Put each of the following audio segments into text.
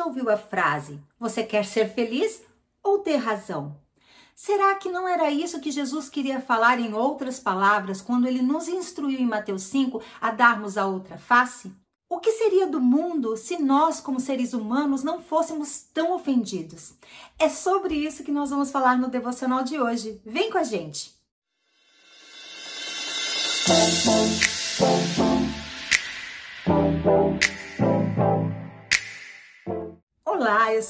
já ouviu a frase: Você quer ser feliz ou ter razão? Será que não era isso que Jesus queria falar em outras palavras quando ele nos instruiu em Mateus 5 a darmos a outra face? O que seria do mundo se nós, como seres humanos, não fôssemos tão ofendidos? É sobre isso que nós vamos falar no devocional de hoje. Vem com a gente! Olá,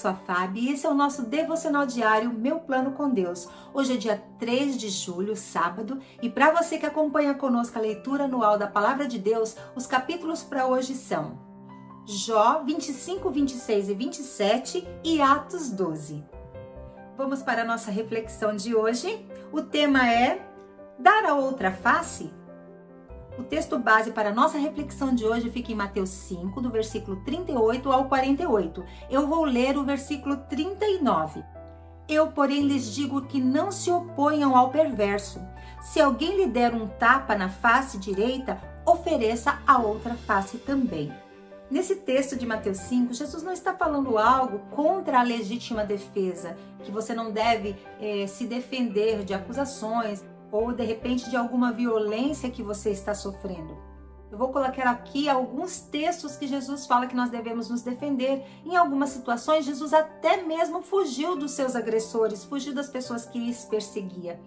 sou a Fábio e esse é o nosso devocional diário Meu Plano com Deus. Hoje é dia 3 de julho, sábado, e para você que acompanha conosco a leitura anual da Palavra de Deus, os capítulos para hoje são Jó 25, 26 e 27 e Atos 12. Vamos para a nossa reflexão de hoje. O tema é Dar a outra face? O texto base para a nossa reflexão de hoje fica em Mateus 5, do versículo 38 ao 48. Eu vou ler o versículo 39. Eu, porém, lhes digo que não se oponham ao perverso. Se alguém lhe der um tapa na face direita, ofereça a outra face também. Nesse texto de Mateus 5, Jesus não está falando algo contra a legítima defesa, que você não deve eh, se defender de acusações, ou de repente de alguma violência que você está sofrendo. Eu vou colocar aqui alguns textos que Jesus fala que nós devemos nos defender. Em algumas situações, Jesus até mesmo fugiu dos seus agressores, fugiu das pessoas que lhes perseguia.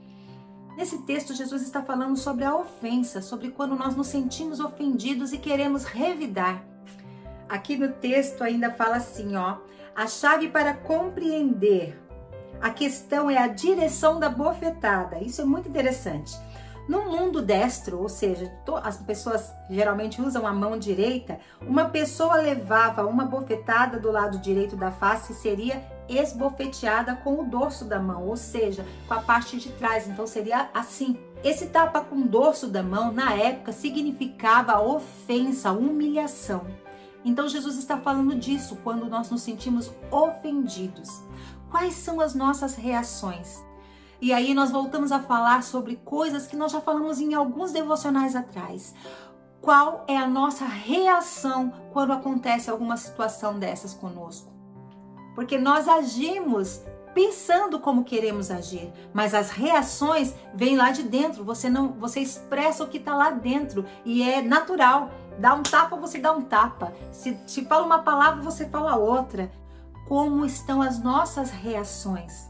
Nesse texto, Jesus está falando sobre a ofensa, sobre quando nós nos sentimos ofendidos e queremos revidar. Aqui no texto ainda fala assim, ó: a chave para compreender a questão é a direção da bofetada. Isso é muito interessante. No mundo destro, ou seja, as pessoas geralmente usam a mão direita, uma pessoa levava uma bofetada do lado direito da face e seria esbofeteada com o dorso da mão, ou seja, com a parte de trás. Então seria assim. Esse tapa com o dorso da mão, na época, significava ofensa, humilhação. Então Jesus está falando disso quando nós nos sentimos ofendidos quais são as nossas reações. E aí nós voltamos a falar sobre coisas que nós já falamos em alguns devocionais atrás. Qual é a nossa reação quando acontece alguma situação dessas conosco? Porque nós agimos pensando como queremos agir, mas as reações vêm lá de dentro. Você não, você expressa o que está lá dentro e é natural. Dá um tapa, você dá um tapa. Se, se fala uma palavra, você fala outra como estão as nossas reações.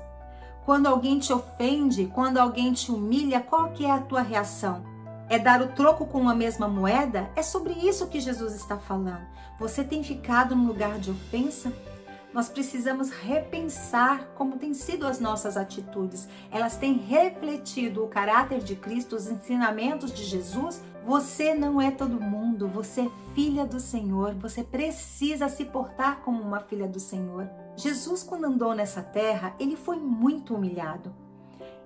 Quando alguém te ofende, quando alguém te humilha, qual que é a tua reação? É dar o troco com a mesma moeda? É sobre isso que Jesus está falando. Você tem ficado no lugar de ofensa? Nós precisamos repensar como têm sido as nossas atitudes. Elas têm refletido o caráter de Cristo, os ensinamentos de Jesus você não é todo mundo, você é filha do Senhor, você precisa se portar como uma filha do Senhor. Jesus, quando andou nessa terra, ele foi muito humilhado.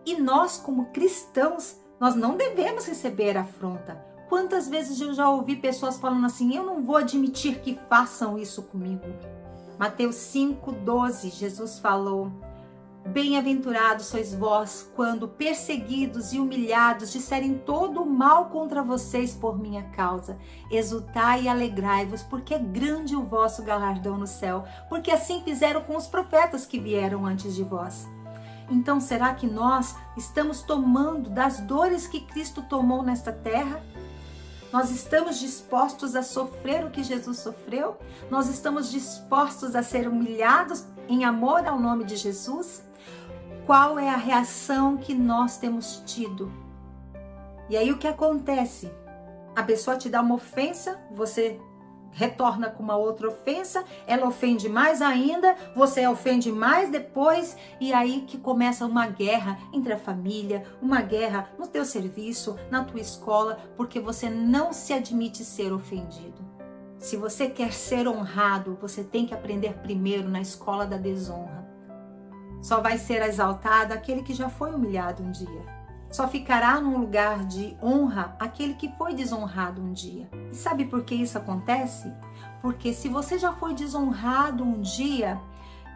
E nós, como cristãos, nós não devemos receber afronta. Quantas vezes eu já ouvi pessoas falando assim: eu não vou admitir que façam isso comigo. Mateus 5,12, Jesus falou: Bem-aventurados sois vós quando perseguidos e humilhados disserem todo o mal contra vocês por minha causa. Exultai e alegrai-vos, porque é grande o vosso galardão no céu, porque assim fizeram com os profetas que vieram antes de vós. Então, será que nós estamos tomando das dores que Cristo tomou nesta terra? Nós estamos dispostos a sofrer o que Jesus sofreu? Nós estamos dispostos a ser humilhados em amor ao nome de Jesus? qual é a reação que nós temos tido. E aí o que acontece? A pessoa te dá uma ofensa, você retorna com uma outra ofensa, ela ofende mais ainda, você ofende mais depois, e aí que começa uma guerra entre a família, uma guerra no teu serviço, na tua escola, porque você não se admite ser ofendido. Se você quer ser honrado, você tem que aprender primeiro na escola da desonra. Só vai ser exaltado aquele que já foi humilhado um dia. Só ficará num lugar de honra aquele que foi desonrado um dia. E sabe por que isso acontece? Porque se você já foi desonrado um dia,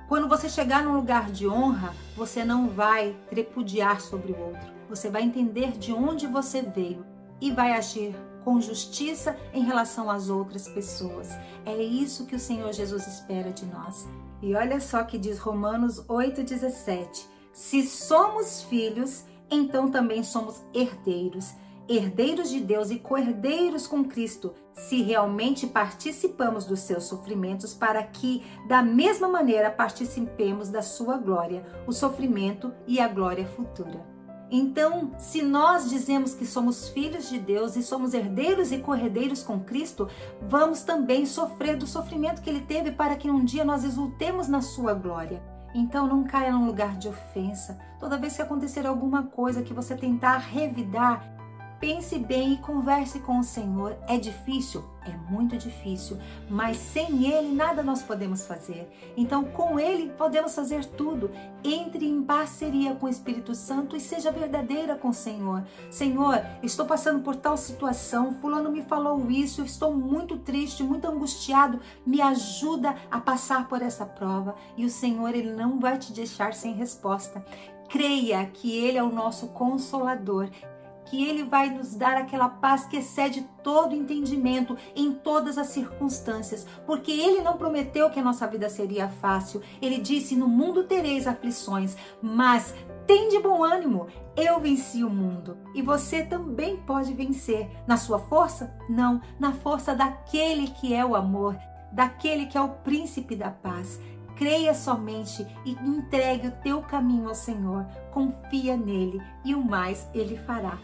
quando você chegar num lugar de honra, você não vai repudiar sobre o outro. Você vai entender de onde você veio e vai agir com justiça em relação às outras pessoas. É isso que o Senhor Jesus espera de nós. E olha só que diz Romanos 8,17: Se somos filhos, então também somos herdeiros herdeiros de Deus e co-herdeiros com Cristo, se realmente participamos dos seus sofrimentos, para que, da mesma maneira, participemos da sua glória, o sofrimento e a glória futura. Então, se nós dizemos que somos filhos de Deus e somos herdeiros e corredeiros com Cristo, vamos também sofrer do sofrimento que ele teve para que um dia nós exultemos na sua glória. Então não caia num lugar de ofensa. Toda vez que acontecer alguma coisa que você tentar revidar, Pense bem e converse com o Senhor. É difícil? É muito difícil, mas sem Ele nada nós podemos fazer. Então, com Ele podemos fazer tudo. Entre em parceria com o Espírito Santo e seja verdadeira com o Senhor. Senhor, estou passando por tal situação, Fulano me falou isso, estou muito triste, muito angustiado. Me ajuda a passar por essa prova. E o Senhor, Ele não vai te deixar sem resposta. Creia que Ele é o nosso consolador que Ele vai nos dar aquela paz que excede todo entendimento em todas as circunstâncias, porque Ele não prometeu que a nossa vida seria fácil. Ele disse: No mundo tereis aflições, mas tem de bom ânimo, eu venci o mundo. E você também pode vencer. Na sua força? Não, na força daquele que é o amor, daquele que é o príncipe da paz. Creia somente e entregue o teu caminho ao Senhor. Confia nele e o mais ele fará.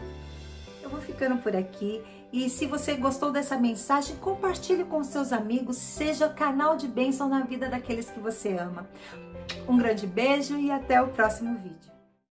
Eu vou ficando por aqui e se você gostou dessa mensagem, compartilhe com seus amigos, seja canal de bênção na vida daqueles que você ama. Um grande beijo e até o próximo vídeo.